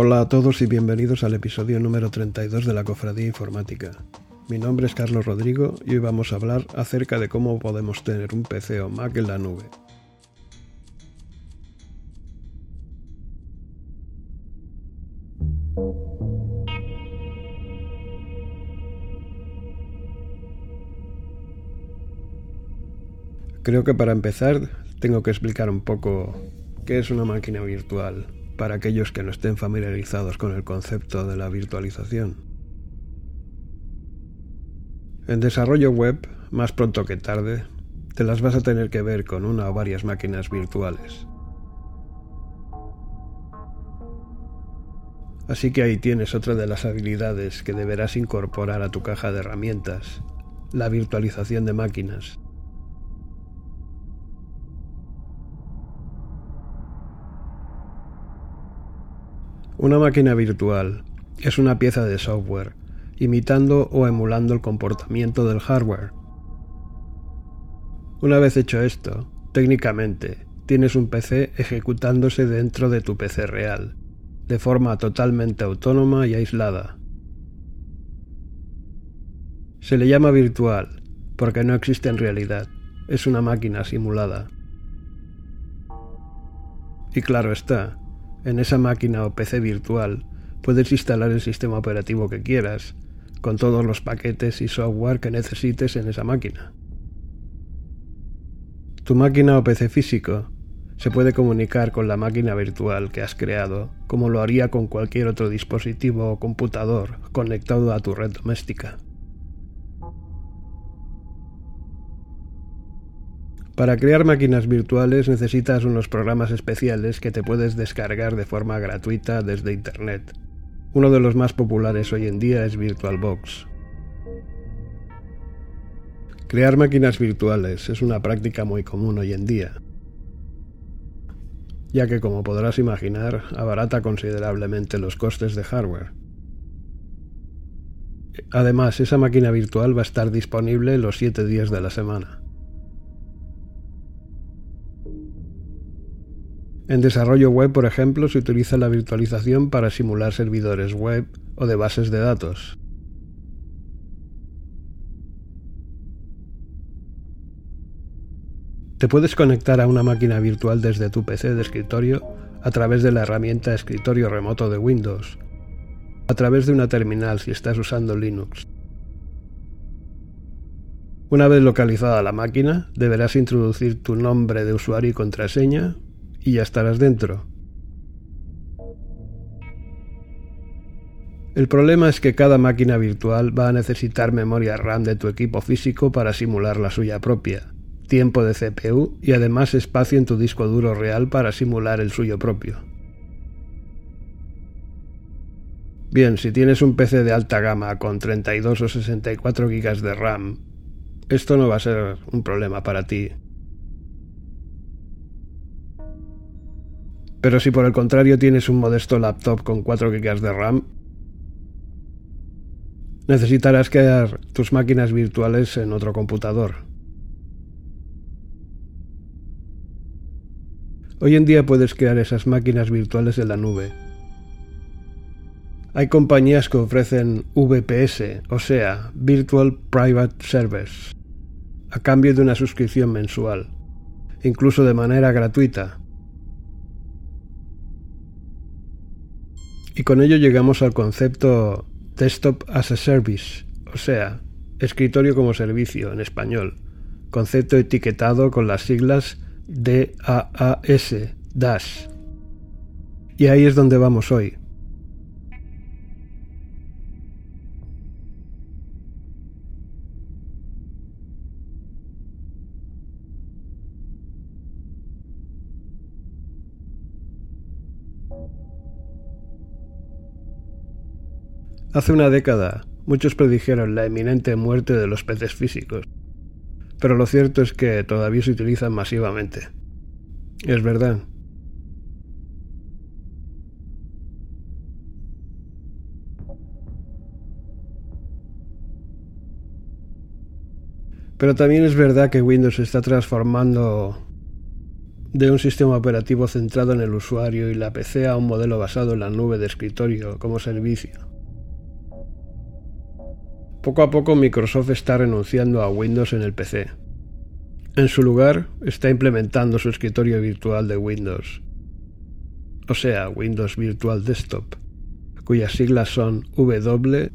Hola a todos y bienvenidos al episodio número 32 de la Cofradía Informática. Mi nombre es Carlos Rodrigo y hoy vamos a hablar acerca de cómo podemos tener un PC o Mac en la nube. Creo que para empezar tengo que explicar un poco qué es una máquina virtual para aquellos que no estén familiarizados con el concepto de la virtualización. En desarrollo web, más pronto que tarde, te las vas a tener que ver con una o varias máquinas virtuales. Así que ahí tienes otra de las habilidades que deberás incorporar a tu caja de herramientas, la virtualización de máquinas. Una máquina virtual es una pieza de software, imitando o emulando el comportamiento del hardware. Una vez hecho esto, técnicamente, tienes un PC ejecutándose dentro de tu PC real, de forma totalmente autónoma y aislada. Se le llama virtual porque no existe en realidad, es una máquina simulada. Y claro está, en esa máquina o PC virtual puedes instalar el sistema operativo que quieras, con todos los paquetes y software que necesites en esa máquina. Tu máquina o PC físico se puede comunicar con la máquina virtual que has creado, como lo haría con cualquier otro dispositivo o computador conectado a tu red doméstica. Para crear máquinas virtuales necesitas unos programas especiales que te puedes descargar de forma gratuita desde Internet. Uno de los más populares hoy en día es VirtualBox. Crear máquinas virtuales es una práctica muy común hoy en día, ya que como podrás imaginar abarata considerablemente los costes de hardware. Además, esa máquina virtual va a estar disponible los 7 días de la semana. En desarrollo web, por ejemplo, se utiliza la virtualización para simular servidores web o de bases de datos. Te puedes conectar a una máquina virtual desde tu PC de escritorio a través de la herramienta Escritorio Remoto de Windows, a través de una terminal si estás usando Linux. Una vez localizada la máquina, deberás introducir tu nombre de usuario y contraseña y ya estarás dentro. El problema es que cada máquina virtual va a necesitar memoria RAM de tu equipo físico para simular la suya propia, tiempo de CPU y además espacio en tu disco duro real para simular el suyo propio. Bien, si tienes un PC de alta gama con 32 o 64 GB de RAM, esto no va a ser un problema para ti, Pero si por el contrario tienes un modesto laptop con 4 GB de RAM, necesitarás crear tus máquinas virtuales en otro computador. Hoy en día puedes crear esas máquinas virtuales en la nube. Hay compañías que ofrecen VPS, o sea, Virtual Private Service, a cambio de una suscripción mensual, incluso de manera gratuita. Y con ello llegamos al concepto Desktop as a Service, o sea, escritorio como servicio en español, concepto etiquetado con las siglas DAAS, DAS. Y ahí es donde vamos hoy. Hace una década, muchos predijeron la eminente muerte de los peces físicos, pero lo cierto es que todavía se utilizan masivamente. Es verdad. Pero también es verdad que Windows está transformando de un sistema operativo centrado en el usuario y la PC a un modelo basado en la nube de escritorio como servicio. Poco a poco Microsoft está renunciando a Windows en el PC. En su lugar, está implementando su escritorio virtual de Windows, o sea, Windows Virtual Desktop, cuyas siglas son WVD,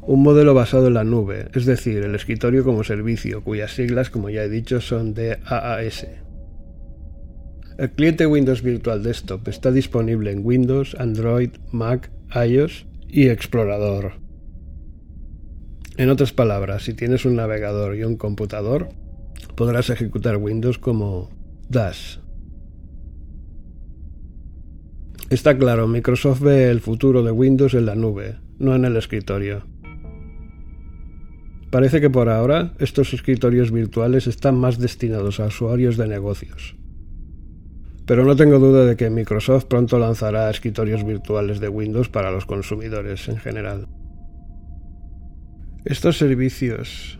un modelo basado en la nube, es decir, el escritorio como servicio, cuyas siglas, como ya he dicho, son DAAS. El cliente Windows Virtual Desktop está disponible en Windows, Android, Mac, iOS y Explorador. En otras palabras, si tienes un navegador y un computador, podrás ejecutar Windows como DAS. Está claro, Microsoft ve el futuro de Windows en la nube, no en el escritorio. Parece que por ahora estos escritorios virtuales están más destinados a usuarios de negocios. Pero no tengo duda de que Microsoft pronto lanzará escritorios virtuales de Windows para los consumidores en general. Estos servicios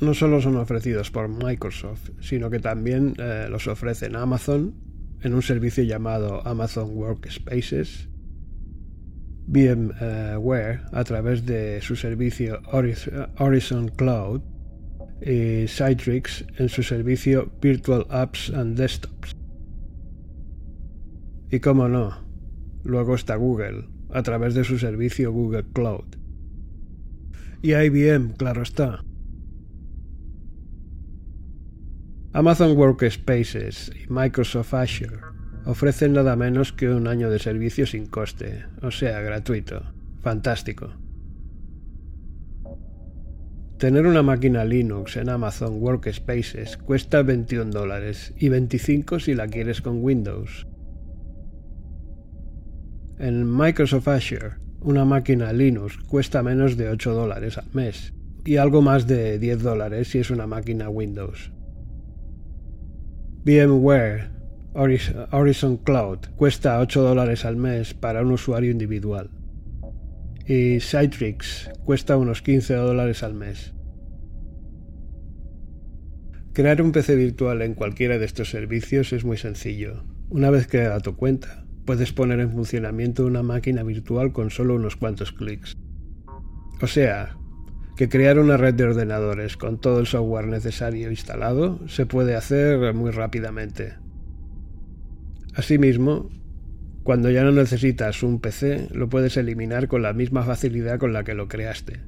no solo son ofrecidos por Microsoft, sino que también eh, los ofrecen Amazon en un servicio llamado Amazon Workspaces VMware a través de su servicio Horizon Cloud y Citrix en su servicio Virtual Apps and Desktops. Y cómo no, luego está Google a través de su servicio Google Cloud. Y IBM, claro está. Amazon Workspaces y Microsoft Azure ofrecen nada menos que un año de servicio sin coste, o sea, gratuito. Fantástico. Tener una máquina Linux en Amazon Workspaces cuesta 21 dólares y 25 si la quieres con Windows. En Microsoft Azure, una máquina Linux cuesta menos de 8 dólares al mes y algo más de 10 dólares si es una máquina Windows. VMware Horizon Cloud cuesta 8 dólares al mes para un usuario individual. Y Citrix cuesta unos 15 dólares al mes. Crear un PC virtual en cualquiera de estos servicios es muy sencillo. Una vez creada tu cuenta, puedes poner en funcionamiento una máquina virtual con solo unos cuantos clics. O sea, que crear una red de ordenadores con todo el software necesario instalado se puede hacer muy rápidamente. Asimismo, cuando ya no necesitas un PC, lo puedes eliminar con la misma facilidad con la que lo creaste.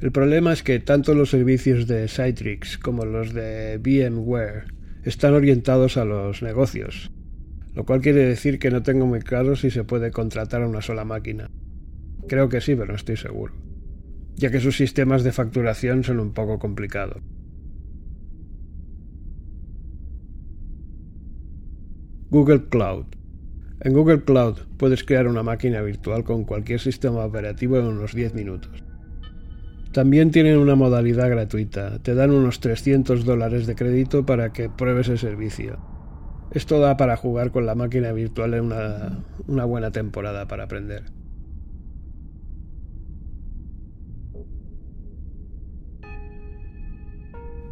El problema es que tanto los servicios de Citrix como los de VMware están orientados a los negocios, lo cual quiere decir que no tengo muy claro si se puede contratar una sola máquina. Creo que sí, pero no estoy seguro, ya que sus sistemas de facturación son un poco complicados. Google Cloud. En Google Cloud puedes crear una máquina virtual con cualquier sistema operativo en unos 10 minutos. También tienen una modalidad gratuita, te dan unos 300 dólares de crédito para que pruebes el servicio. Esto da para jugar con la máquina virtual en una, una buena temporada para aprender.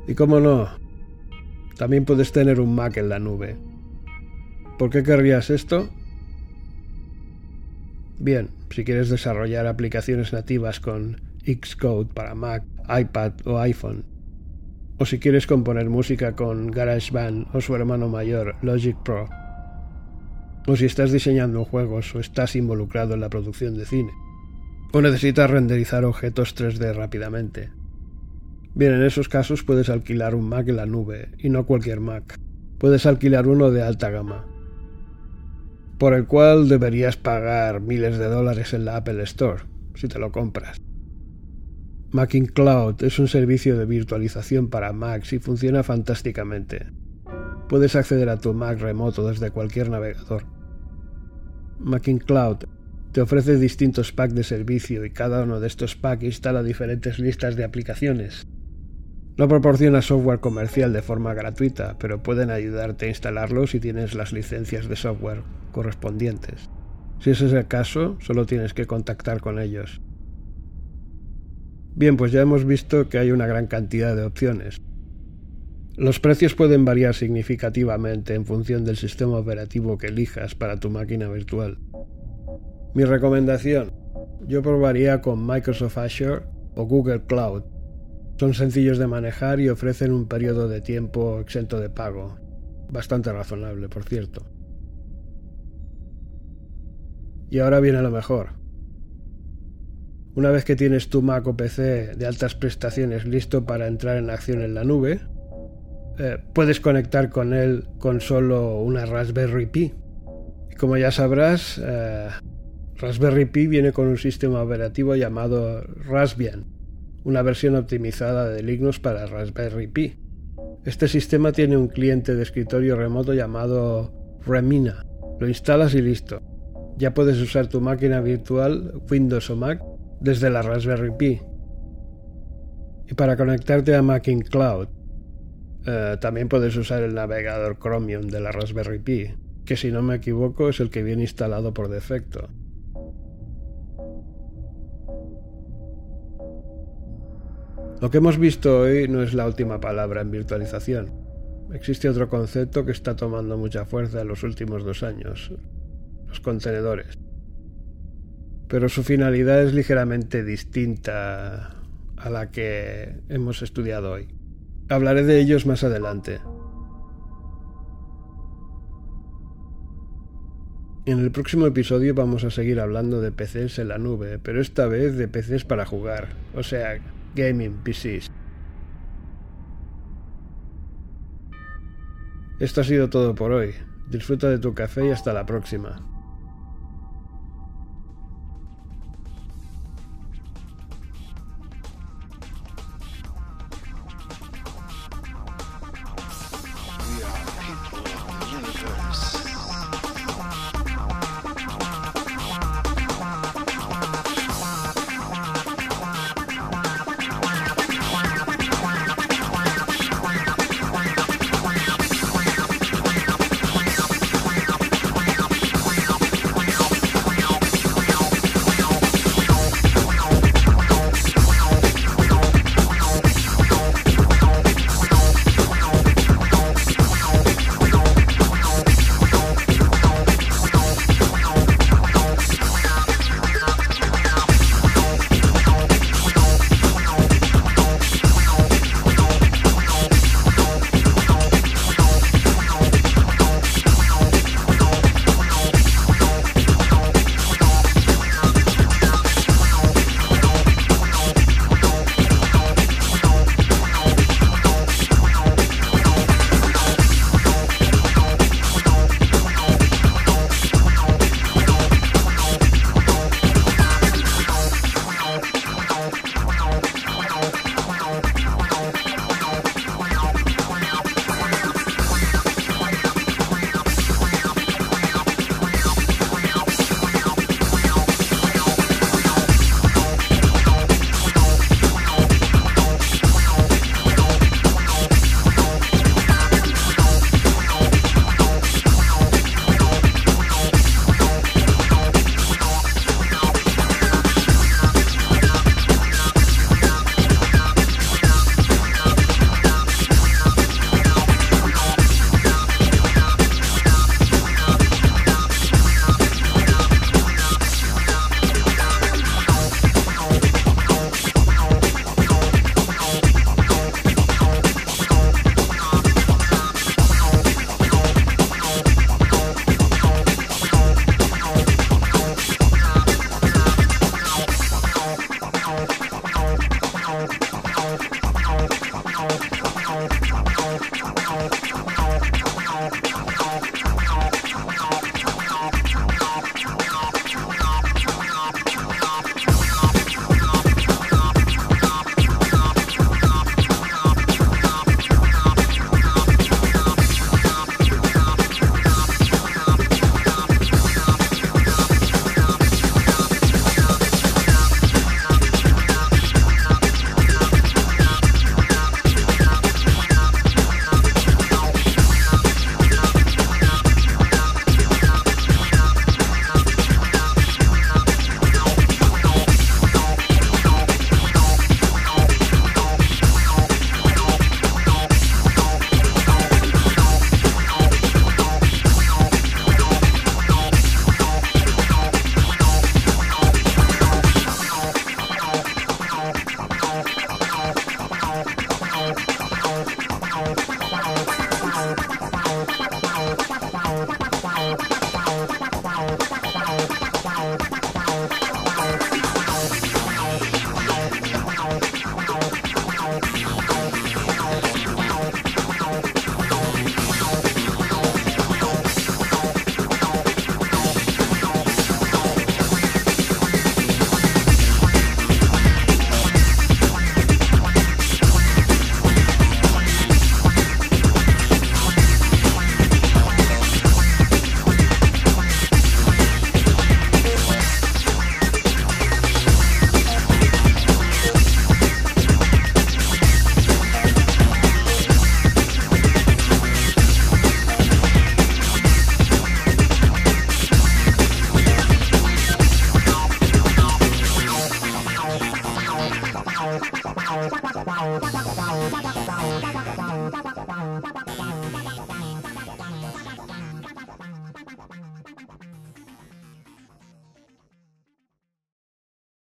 Y cómo no, también puedes tener un Mac en la nube. ¿Por qué querrías esto? Bien, si quieres desarrollar aplicaciones nativas con Xcode para Mac, iPad o iPhone, o si quieres componer música con GarageBand o su hermano mayor Logic Pro, o si estás diseñando juegos o estás involucrado en la producción de cine, o necesitas renderizar objetos 3D rápidamente. Bien, en esos casos puedes alquilar un Mac en la nube, y no cualquier Mac. Puedes alquilar uno de alta gama, por el cual deberías pagar miles de dólares en la Apple Store, si te lo compras. Macin Cloud es un servicio de virtualización para Macs y funciona fantásticamente. Puedes acceder a tu Mac remoto desde cualquier navegador. Macin Cloud te ofrece distintos packs de servicio y cada uno de estos packs instala diferentes listas de aplicaciones. No proporciona software comercial de forma gratuita, pero pueden ayudarte a instalarlo si tienes las licencias de software correspondientes. Si ese es el caso, solo tienes que contactar con ellos. Bien, pues ya hemos visto que hay una gran cantidad de opciones. Los precios pueden variar significativamente en función del sistema operativo que elijas para tu máquina virtual. Mi recomendación, yo probaría con Microsoft Azure o Google Cloud. Son sencillos de manejar y ofrecen un periodo de tiempo exento de pago. Bastante razonable, por cierto. Y ahora viene lo mejor. Una vez que tienes tu Mac o PC de altas prestaciones listo para entrar en acción en la nube, eh, puedes conectar con él con solo una Raspberry Pi. Y como ya sabrás, eh, Raspberry Pi viene con un sistema operativo llamado Raspbian, una versión optimizada de Linux para Raspberry Pi. Este sistema tiene un cliente de escritorio remoto llamado Remina. Lo instalas y listo. Ya puedes usar tu máquina virtual, Windows o Mac, desde la Raspberry Pi. Y para conectarte a Mac in Cloud, eh, también puedes usar el navegador Chromium de la Raspberry Pi, que si no me equivoco es el que viene instalado por defecto. Lo que hemos visto hoy no es la última palabra en virtualización. Existe otro concepto que está tomando mucha fuerza en los últimos dos años, los contenedores. Pero su finalidad es ligeramente distinta a la que hemos estudiado hoy. Hablaré de ellos más adelante. En el próximo episodio vamos a seguir hablando de PCs en la nube, pero esta vez de PCs para jugar, o sea, gaming PCs. Esto ha sido todo por hoy. Disfruta de tu café y hasta la próxima.